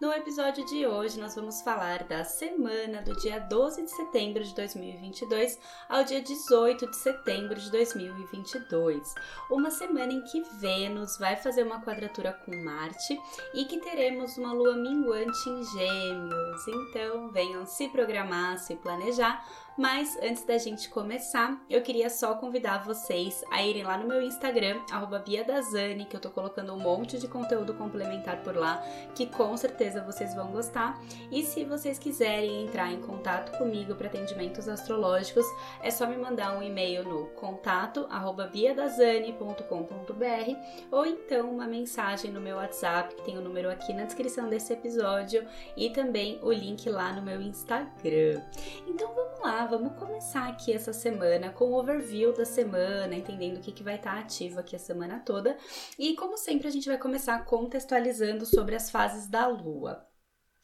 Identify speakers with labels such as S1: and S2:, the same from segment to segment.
S1: No episódio de hoje, nós vamos falar da semana do dia 12 de setembro de 2022 ao dia 18 de setembro de 2022. Uma semana em que Vênus vai fazer uma quadratura com Marte e que teremos uma lua minguante em Gêmeos. Então, venham se programar, se planejar mas antes da gente começar, eu queria só convidar vocês a irem lá no meu Instagram, BiaDazani, que eu tô colocando um monte de conteúdo complementar por lá, que com certeza vocês vão gostar. E se vocês quiserem entrar em contato comigo para atendimentos astrológicos, é só me mandar um e-mail no contato biadazani.com.br ou então uma mensagem no meu WhatsApp, que tem o número aqui na descrição desse episódio e também o link lá no meu Instagram. Então vamos lá, vamos começar aqui essa semana com o overview da semana, entendendo o que, que vai estar ativo aqui a semana toda. E como sempre, a gente vai começar contextualizando sobre as fases da Lua. what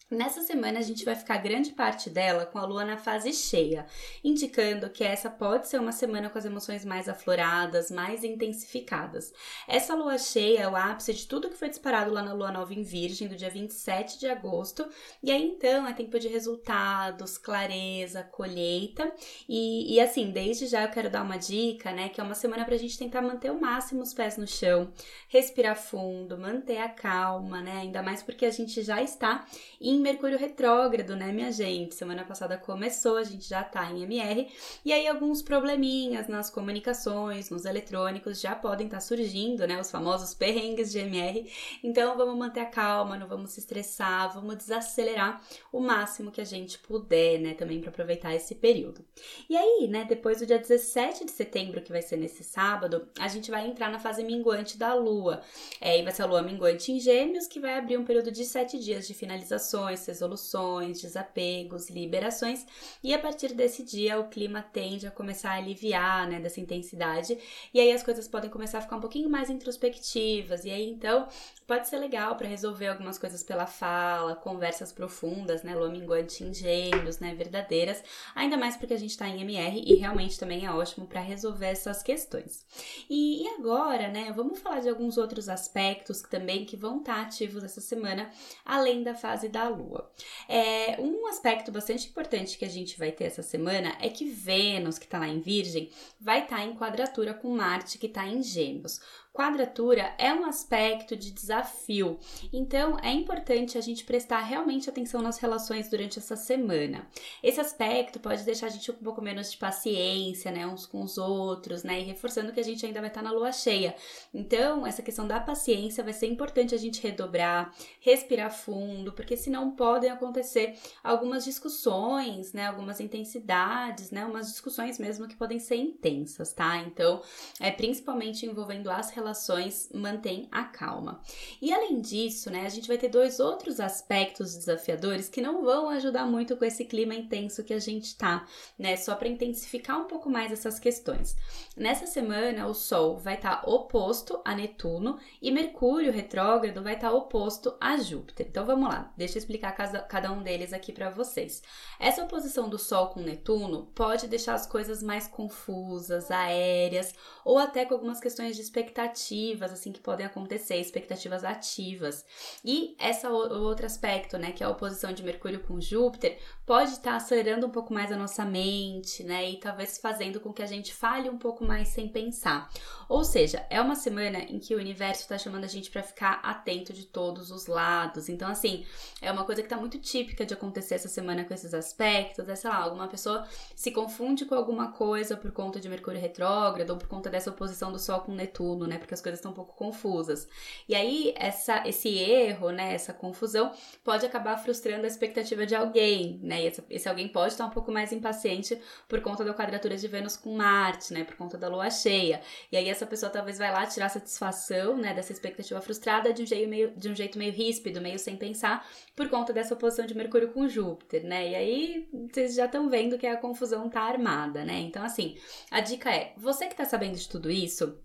S1: Nessa semana a gente vai ficar grande parte dela com a lua na fase cheia, indicando que essa pode ser uma semana com as emoções mais afloradas, mais intensificadas. Essa lua cheia é o ápice de tudo que foi disparado lá na lua nova em Virgem, do dia 27 de agosto, e aí então é tempo de resultados, clareza, colheita, e, e assim, desde já eu quero dar uma dica, né, que é uma semana pra gente tentar manter o máximo os pés no chão, respirar fundo, manter a calma, né, ainda mais porque a gente já está em em Mercúrio retrógrado, né, minha gente? Semana passada começou, a gente já tá em MR, e aí alguns probleminhas nas comunicações, nos eletrônicos já podem estar tá surgindo, né, os famosos perrengues de MR. Então vamos manter a calma, não vamos se estressar, vamos desacelerar o máximo que a gente puder, né, também para aproveitar esse período. E aí, né, depois do dia 17 de setembro, que vai ser nesse sábado, a gente vai entrar na fase minguante da Lua. É, e vai ser a Lua minguante em Gêmeos, que vai abrir um período de sete dias de finalizações resoluções, desapegos, liberações, e a partir desse dia o clima tende a começar a aliviar, né, dessa intensidade, e aí as coisas podem começar a ficar um pouquinho mais introspectivas, e aí então pode ser legal para resolver algumas coisas pela fala, conversas profundas, né, lua minguante em gêmeos, né, verdadeiras, ainda mais porque a gente está em MR e realmente também é ótimo para resolver essas questões. E, e, agora, né, vamos falar de alguns outros aspectos também que vão estar tá ativos essa semana, além da fase da Lua. É, um aspecto bastante importante que a gente vai ter essa semana é que Vênus, que está lá em Virgem, vai estar tá em quadratura com Marte, que está em Gêmeos. Quadratura é um aspecto de desafio, então é importante a gente prestar realmente atenção nas relações durante essa semana. Esse aspecto pode deixar a gente um pouco menos de paciência, né, uns com os outros, né, e reforçando que a gente ainda vai estar na lua cheia. Então, essa questão da paciência vai ser importante a gente redobrar, respirar fundo, porque senão podem acontecer algumas discussões, né, algumas intensidades, né, umas discussões mesmo que podem ser intensas, tá? Então, é principalmente envolvendo as relações relações mantém a calma. E além disso, né, a gente vai ter dois outros aspectos desafiadores que não vão ajudar muito com esse clima intenso que a gente tá, né, só para intensificar um pouco mais essas questões. Nessa semana, o Sol vai estar tá oposto a Netuno e Mercúrio retrógrado vai estar tá oposto a Júpiter. Então vamos lá, deixa eu explicar cada um deles aqui para vocês. Essa oposição do Sol com Netuno pode deixar as coisas mais confusas, aéreas ou até com algumas questões de expectativa expectativas assim que podem acontecer, expectativas ativas. E essa outro aspecto, né, que é a oposição de Mercúrio com Júpiter, pode estar tá acelerando um pouco mais a nossa mente, né, e talvez fazendo com que a gente fale um pouco mais sem pensar. Ou seja, é uma semana em que o universo está chamando a gente para ficar atento de todos os lados. Então, assim, é uma coisa que está muito típica de acontecer essa semana com esses aspectos. É, sei lá, alguma pessoa se confunde com alguma coisa por conta de Mercúrio retrógrado ou por conta dessa oposição do Sol com Netuno, né? Porque as coisas estão um pouco confusas. E aí, essa, esse erro, né? Essa confusão pode acabar frustrando a expectativa de alguém, né? E esse, esse alguém pode estar um pouco mais impaciente por conta da quadratura de Vênus com Marte, né? Por conta da lua cheia. E aí, essa pessoa talvez vai lá tirar satisfação, né, dessa expectativa frustrada de um jeito meio, de um jeito meio ríspido, meio sem pensar, por conta dessa oposição de Mercúrio com Júpiter, né? E aí vocês já estão vendo que a confusão tá armada, né? Então, assim, a dica é: você que tá sabendo de tudo isso,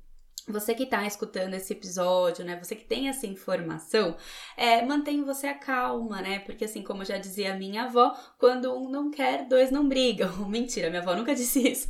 S1: você que está escutando esse episódio, né? Você que tem essa informação, é, mantém você a calma, né? Porque assim, como já dizia minha avó, quando um não quer, dois não brigam. Mentira, minha avó nunca disse isso.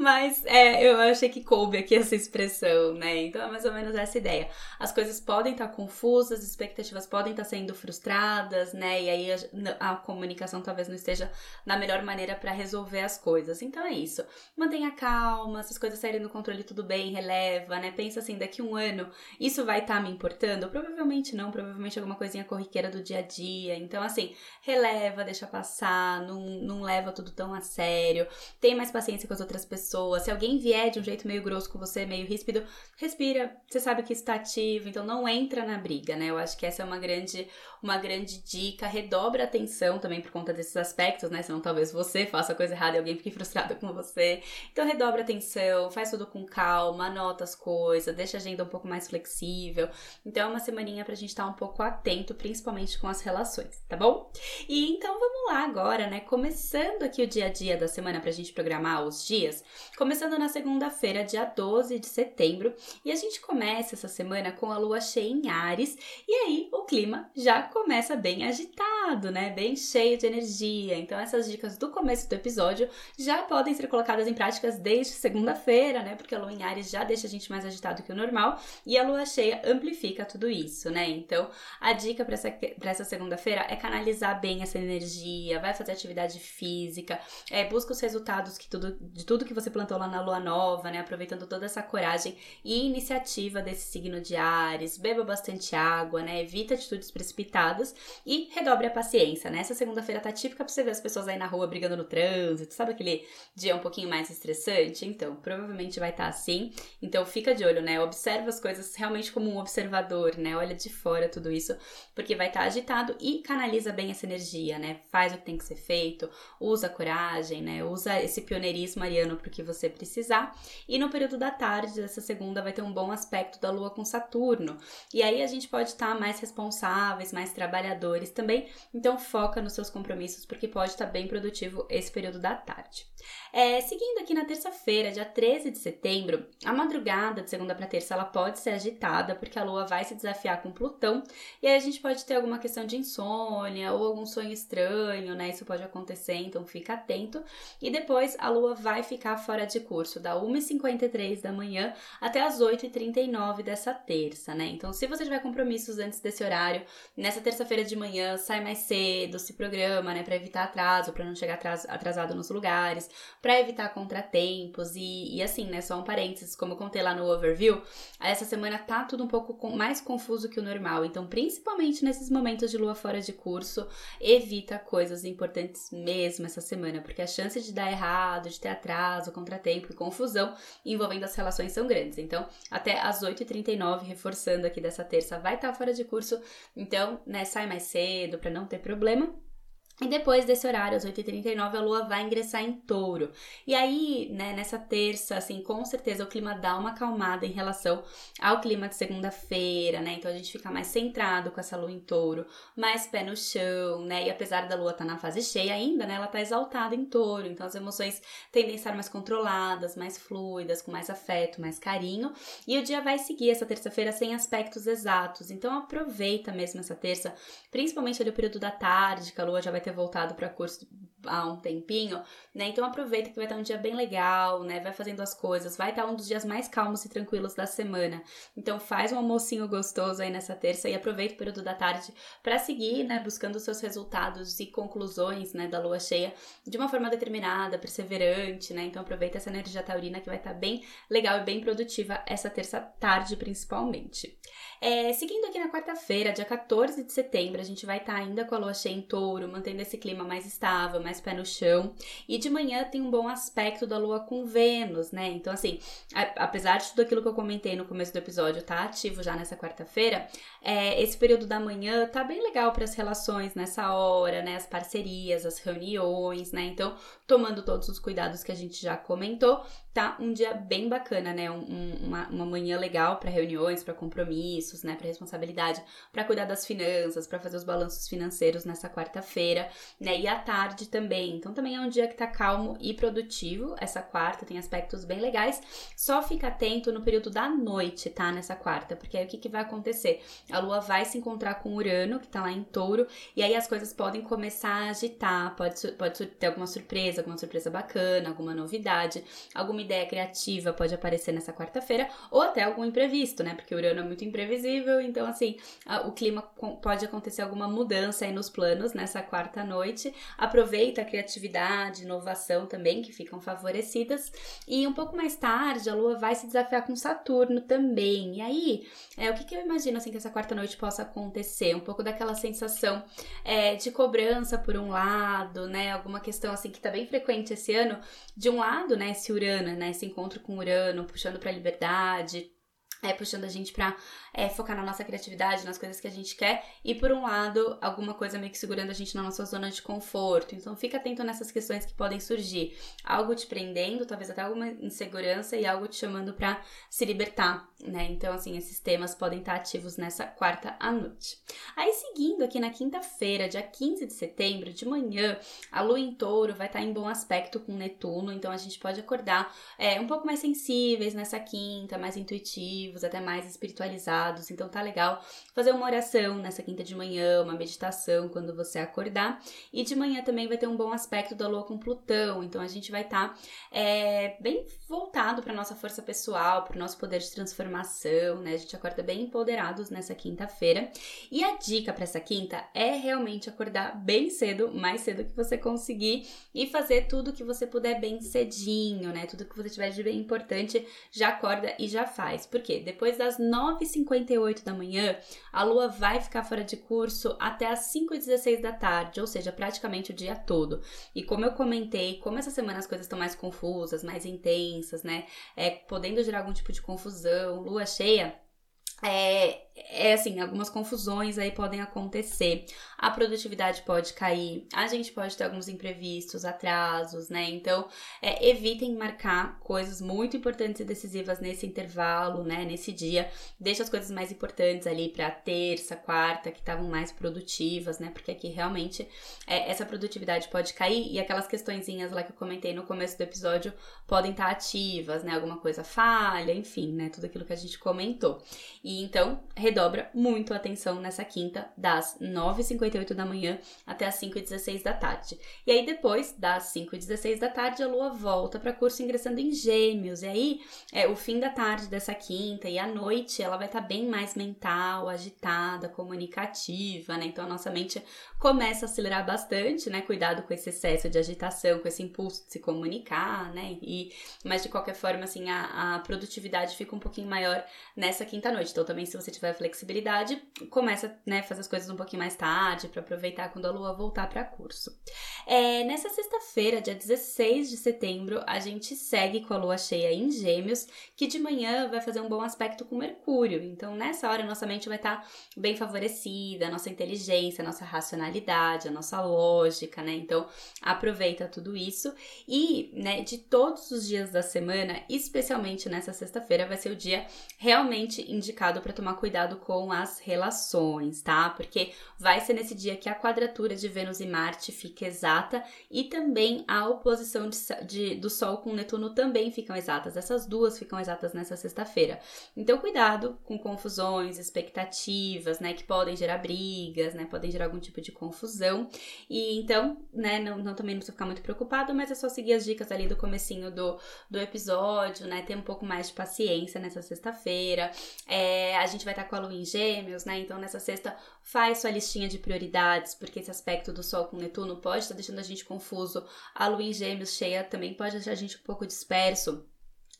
S1: Mas é, eu achei que coube aqui essa expressão, né? Então é mais ou menos essa ideia. As coisas podem estar confusas, expectativas podem estar sendo frustradas, né? E aí a, a comunicação talvez não esteja na melhor maneira para resolver as coisas. Então é isso. Mantenha calma, se as coisas saírem do controle, tudo bem, releva, né? Pensa assim, daqui um ano, isso vai estar tá me importando? Provavelmente não, provavelmente alguma coisinha corriqueira do dia a dia. Então, assim, releva, deixa passar, não, não leva tudo tão a sério. Tem mais paciência com as outras pessoas. Se alguém vier de um jeito meio grosso com você, meio ríspido, respira. Você sabe que está ativo, então não entra na briga, né? Eu acho que essa é uma grande, uma grande dica. Redobra atenção também por conta desses aspectos, né? Senão talvez você faça a coisa errada e alguém fique frustrado com você. Então redobra atenção, faz tudo com calma, anota as coisas, deixa a agenda um pouco mais flexível. Então é uma semaninha pra gente estar um pouco atento, principalmente com as relações, tá bom? E então vamos lá agora, né? Começando aqui o dia a dia da semana pra gente programar os dias, começando na segunda-feira, dia 12 de setembro, e a gente começa essa semana com a lua cheia em Ares, e aí o clima já começa bem agitado, né? Bem cheio de energia. Então essas dicas do começo do episódio já podem ser colocadas em práticas desde segunda-feira, né? Porque a lua em Ares já deixa a gente mais agitado que o normal, e a lua cheia amplifica tudo isso, né? Então, a dica para essa, essa segunda-feira é canalizar bem essa energia, vai fazer atividade física, é, busca os resultados que tudo, de tudo que você plantou lá na lua nova, né? Aproveitando toda essa coragem e iniciativa desse signo de Ares, beba bastante água, né? Evita atitudes precipitadas e redobre a paciência, né? Essa segunda-feira tá típica pra você ver as pessoas aí na rua brigando no trânsito, sabe aquele dia um pouquinho mais estressante? Então, provavelmente vai estar tá assim. Então, fica de olho, né? Observa as coisas realmente como um observador, né? Olha de fora tudo isso, porque vai estar tá agitado e canaliza bem essa energia, né? Faz o que tem que ser feito, usa coragem, né? Usa esse pioneirismo ariano o que você precisar. E no período da tarde dessa segunda vai ter um bom aspecto da lua com Saturno. E aí a gente pode estar tá mais responsáveis, mais trabalhadores também. Então foca nos seus compromissos porque pode estar tá bem produtivo esse período da tarde. É, seguindo aqui na terça-feira, dia 13 de setembro, a madrugada de segunda para terça ela pode ser agitada porque a lua vai se desafiar com Plutão e aí a gente pode ter alguma questão de insônia ou algum sonho estranho, né? Isso pode acontecer, então fica atento. E depois a lua vai ficar fora de curso da 1h53 da manhã até as 8h39 dessa terça, né? Então, se você tiver compromissos antes desse horário, nessa terça-feira de manhã, sai mais cedo, se programa, né, para evitar atraso, para não chegar atrasado nos lugares para evitar contratempos e, e, assim, né, só um parênteses, como eu contei lá no overview, essa semana tá tudo um pouco mais confuso que o normal, então principalmente nesses momentos de lua fora de curso, evita coisas importantes mesmo essa semana, porque a chance de dar errado, de ter atraso, contratempo e confusão envolvendo as relações são grandes. Então, até às 8h39, reforçando aqui dessa terça, vai estar fora de curso, então, né, sai mais cedo para não ter problema. E depois desse horário, às 8h39, a lua vai ingressar em touro. E aí, né, nessa terça, assim, com certeza o clima dá uma acalmada em relação ao clima de segunda-feira, né? Então a gente fica mais centrado com essa lua em touro, mais pé no chão, né? E apesar da lua estar tá na fase cheia ainda, né, ela tá exaltada em touro. Então as emoções tendem a estar mais controladas, mais fluidas, com mais afeto, mais carinho. E o dia vai seguir essa terça-feira sem aspectos exatos. Então aproveita mesmo essa terça, principalmente ali o período da tarde, que a lua já vai ter ter voltado para curso há um tempinho, né? Então aproveita que vai estar um dia bem legal, né? Vai fazendo as coisas, vai estar um dos dias mais calmos e tranquilos da semana. Então faz um almocinho gostoso aí nessa terça e aproveita o período da tarde para seguir, né, buscando os seus resultados e conclusões, né, da lua cheia de uma forma determinada, perseverante, né? Então aproveita essa energia taurina que vai estar bem legal e bem produtiva essa terça tarde principalmente. É, seguindo aqui na quarta-feira, dia 14 de setembro, a gente vai estar ainda com a lua cheia em touro, mantendo esse clima mais estável, mais pé no chão. E de manhã tem um bom aspecto da lua com Vênus, né? Então, assim, a, apesar de tudo aquilo que eu comentei no começo do episódio tá ativo já nessa quarta-feira, é, esse período da manhã tá bem legal para as relações nessa hora, né? As parcerias, as reuniões, né? Então, tomando todos os cuidados que a gente já comentou, tá um dia bem bacana, né? Um, uma, uma manhã legal para reuniões, para né? Para responsabilidade, para cuidar das finanças, para fazer os balanços financeiros nessa quarta-feira. né? E à tarde também. Então também é um dia que tá calmo e produtivo. Essa quarta tem aspectos bem legais. Só fica atento no período da noite, tá? Nessa quarta, porque aí o que, que vai acontecer? A lua vai se encontrar com Urano, que tá lá em touro, e aí as coisas podem começar a agitar, pode, pode ter alguma surpresa, alguma surpresa bacana, alguma novidade, alguma ideia criativa pode aparecer nessa quarta-feira, ou até algum imprevisto, né? Porque Urano é muito imprevisível, então assim, o clima pode acontecer alguma mudança aí nos planos nessa quarta noite. Aproveita a criatividade, inovação também, que ficam favorecidas. E um pouco mais tarde, a Lua vai se desafiar com Saturno também. E aí, é, o que, que eu imagino assim que essa quarta noite possa acontecer? Um pouco daquela sensação é, de cobrança por um lado, né? Alguma questão assim que tá bem frequente esse ano. De um lado, né, esse Urano, né? Esse encontro com Urano, puxando pra liberdade, é, puxando a gente pra é, focar na nossa criatividade, nas coisas que a gente quer, e por um lado, alguma coisa meio que segurando a gente na nossa zona de conforto. Então, fica atento nessas questões que podem surgir. Algo te prendendo, talvez até alguma insegurança, e algo te chamando para se libertar, né? Então, assim, esses temas podem estar ativos nessa quarta à noite. Aí, seguindo aqui na quinta-feira, dia 15 de setembro, de manhã, a lua em touro vai estar em bom aspecto com Netuno, então a gente pode acordar é, um pouco mais sensíveis nessa quinta, mais intuitivos, até mais espiritualizados então tá legal fazer uma oração nessa quinta de manhã, uma meditação quando você acordar. E de manhã também vai ter um bom aspecto da lua com Plutão, então a gente vai estar tá, é, bem voltado para nossa força pessoal, para o nosso poder de transformação, né? A gente acorda bem empoderados nessa quinta-feira. E a dica para essa quinta é realmente acordar bem cedo, mais cedo que você conseguir, e fazer tudo que você puder bem cedinho, né? Tudo que você tiver de bem importante, já acorda e já faz. Por Depois das 9h50 5h58 da manhã, a lua vai ficar fora de curso até as 5h16 da tarde, ou seja, praticamente o dia todo. E como eu comentei, como essa semana as coisas estão mais confusas, mais intensas, né? É, podendo gerar algum tipo de confusão, lua cheia é, é assim, algumas confusões aí podem acontecer. A produtividade pode cair, a gente pode ter alguns imprevistos, atrasos, né? Então, é, evitem marcar coisas muito importantes e decisivas nesse intervalo, né? Nesse dia. Deixa as coisas mais importantes ali para terça, quarta, que estavam mais produtivas, né? Porque aqui realmente é, essa produtividade pode cair e aquelas questõezinhas lá que eu comentei no começo do episódio podem estar ativas, né? Alguma coisa falha, enfim, né? Tudo aquilo que a gente comentou. E então, redobra muito a atenção nessa quinta, das 9h58 da manhã até as 5h16 da tarde. E aí, depois das 5h16 da tarde, a lua volta para curso ingressando em Gêmeos. E aí, é o fim da tarde dessa quinta e à noite ela vai estar tá bem mais mental, agitada, comunicativa, né? Então, a nossa mente começa a acelerar bastante, né? Cuidado com esse excesso de agitação, com esse impulso de se comunicar, né? E, mas de qualquer forma, assim, a, a produtividade fica um pouquinho maior nessa quinta noite. Então, também, se você tiver flexibilidade, começa, né, fazer as coisas um pouquinho mais tarde para aproveitar quando a lua voltar para curso. É, nessa sexta-feira, dia 16 de setembro, a gente segue com a lua cheia em Gêmeos, que de manhã vai fazer um bom aspecto com Mercúrio. Então, nessa hora, nossa mente vai estar tá bem favorecida, a nossa inteligência, a nossa racionalidade, a nossa lógica, né? Então, aproveita tudo isso e, né, de todos os dias da semana, especialmente nessa sexta-feira, vai ser o dia realmente indicado indicado para tomar cuidado com as relações, tá? Porque vai ser nesse dia que a quadratura de Vênus e Marte fica exata e também a oposição de, de, do Sol com Netuno também ficam exatas. Essas duas ficam exatas nessa sexta-feira. Então, cuidado com confusões, expectativas, né? Que podem gerar brigas, né? Podem gerar algum tipo de confusão. E então, né? Não, não também não precisa ficar muito preocupado, mas é só seguir as dicas ali do comecinho do, do episódio, né? Ter um pouco mais de paciência nessa sexta-feira. É, é, a gente vai estar com a lua em gêmeos, né? Então nessa sexta faz sua listinha de prioridades, porque esse aspecto do Sol com Netuno pode estar deixando a gente confuso. A lua em gêmeos cheia também pode deixar a gente um pouco disperso.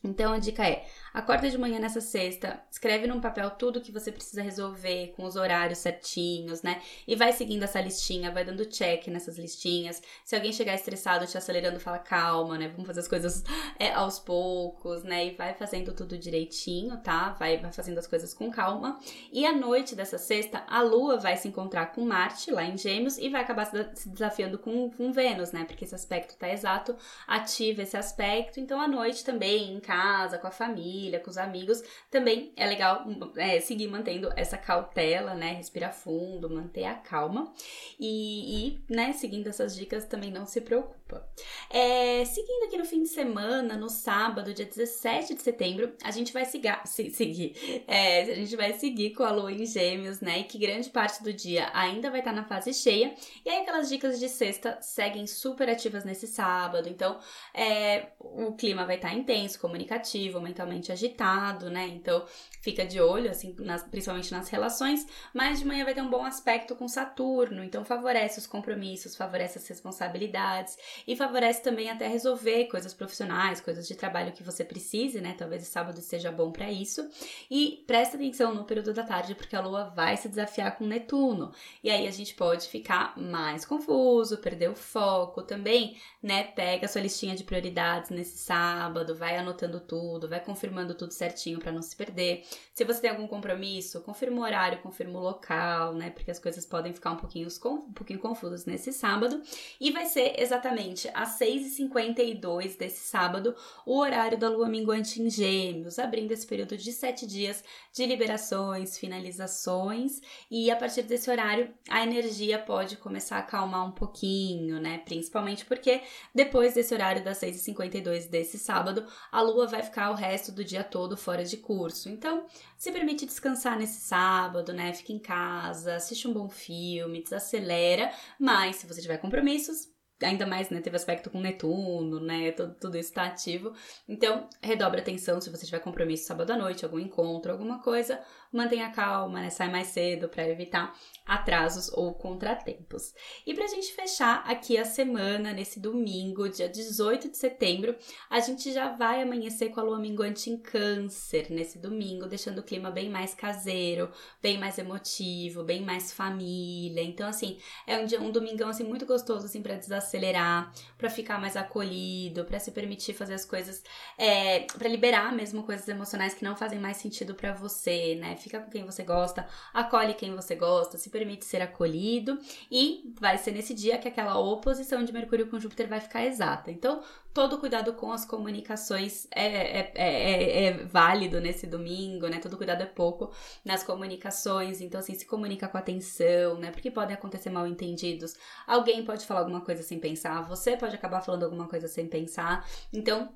S1: Então a dica é: acorda de manhã nessa sexta, escreve num papel tudo que você precisa resolver com os horários certinhos, né? E vai seguindo essa listinha, vai dando check nessas listinhas. Se alguém chegar estressado, te acelerando, fala calma, né? Vamos fazer as coisas é, aos poucos, né? E vai fazendo tudo direitinho, tá? Vai, vai fazendo as coisas com calma. E à noite dessa sexta, a Lua vai se encontrar com Marte lá em Gêmeos e vai acabar se desafiando com, com Vênus, né? Porque esse aspecto tá exato, ativa esse aspecto. Então à noite também, em casa, com a família, com os amigos, também é legal é, seguir mantendo essa cautela, né? Respirar fundo, manter a calma e, e né, seguindo essas dicas também não se preocupa. É, seguindo aqui no fim de semana, no sábado, dia 17 de setembro, a gente vai seguir, se, seguir é, a gente vai seguir com a lua em gêmeos, né? E que grande parte do dia ainda vai estar na fase cheia. E aí aquelas dicas de sexta seguem super ativas nesse sábado. Então, é, o clima vai estar intenso, comunicativo, mentalmente agitado, né? Então, fica de olho, assim, nas, principalmente nas relações. Mas de manhã vai ter um bom aspecto com Saturno, então favorece os compromissos, favorece as responsabilidades e favorece também até resolver coisas profissionais, coisas de trabalho que você precise, né? Talvez o sábado seja bom para isso. E presta atenção no período da tarde, porque a lua vai se desafiar com Netuno. E aí a gente pode ficar mais confuso, perder o foco também, né? Pega sua listinha de prioridades nesse sábado, vai anotando tudo, vai confirmando tudo certinho para não se perder. Se você tem algum compromisso, confirma o horário, confirma o local, né? Porque as coisas podem ficar um pouquinho, um pouquinho confusas nesse sábado. E vai ser exatamente às 6h52 desse sábado o horário da lua minguante em Gêmeos, abrindo esse período de sete dias de liberações, finalizações. E a partir desse horário, a energia pode começar a acalmar um pouquinho, né? Principalmente porque depois desse horário das 6h52 desse sábado, a lua vai ficar o resto do dia todo fora de curso. Então, se permite descansar nesse sábado, né? Fica em casa, assiste um bom filme, desacelera, mas se você tiver compromissos, ainda mais, né, teve aspecto com Netuno, né, tudo, tudo isso tá ativo. Então, redobre a atenção se você tiver compromisso sábado à noite, algum encontro, alguma coisa, mantenha calma, né, sai mais cedo para evitar atrasos ou contratempos. E pra gente fechar aqui a semana, nesse domingo, dia 18 de setembro, a gente já vai amanhecer com a lua minguante em câncer nesse domingo, deixando o clima bem mais caseiro, bem mais emotivo, bem mais família. Então, assim, é um, dia, um domingão, assim, muito gostoso, assim, pra desacelerar acelerar, para ficar mais acolhido, para se permitir fazer as coisas, é, para liberar mesmo coisas emocionais que não fazem mais sentido para você, né? Fica com quem você gosta, acolhe quem você gosta, se permite ser acolhido e vai ser nesse dia que aquela oposição de Mercúrio com Júpiter vai ficar exata. Então, todo cuidado com as comunicações é, é, é, é, válido nesse domingo, né? Todo cuidado é pouco nas comunicações, então assim, se comunica com atenção, né? Porque podem acontecer mal entendidos. Alguém pode falar alguma coisa sem pensar, você pode acabar falando alguma coisa sem pensar. Então,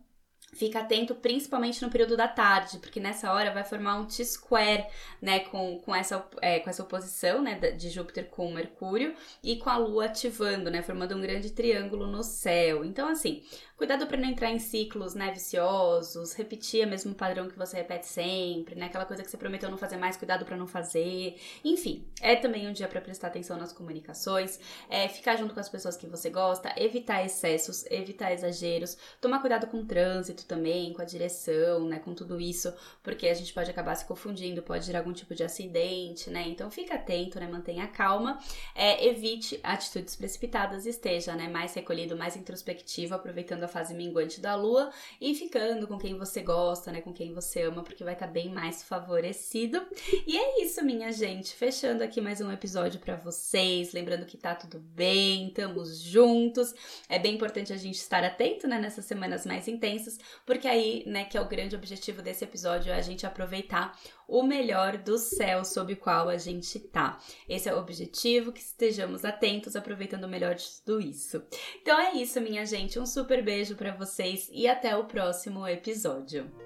S1: Fica atento principalmente no período da tarde, porque nessa hora vai formar um T-square, né, com, com, essa, é, com essa oposição, né, de Júpiter com Mercúrio e com a Lua ativando, né, formando um grande triângulo no céu. Então, assim, Cuidado para não entrar em ciclos, né, viciosos, repetir o mesmo padrão que você repete sempre, né, aquela coisa que você prometeu não fazer mais, cuidado para não fazer. Enfim, é também um dia para prestar atenção nas comunicações, é ficar junto com as pessoas que você gosta, evitar excessos, evitar exageros, tomar cuidado com o trânsito também, com a direção, né, com tudo isso, porque a gente pode acabar se confundindo, pode gerar algum tipo de acidente, né? Então fica atento, né, mantenha calma, é, evite atitudes precipitadas, esteja, né, mais recolhido, mais introspectivo, aproveitando a fase minguante da lua e ficando com quem você gosta, né? Com quem você ama, porque vai estar tá bem mais favorecido. E é isso, minha gente. Fechando aqui mais um episódio para vocês. Lembrando que tá tudo bem, estamos juntos. É bem importante a gente estar atento, né? Nessas semanas mais intensas, porque aí, né, que é o grande objetivo desse episódio, é a gente aproveitar o melhor do céu sob o qual a gente tá. Esse é o objetivo, que estejamos atentos, aproveitando o melhor de tudo isso. Então é isso, minha gente. Um super beijo para vocês e até o próximo episódio.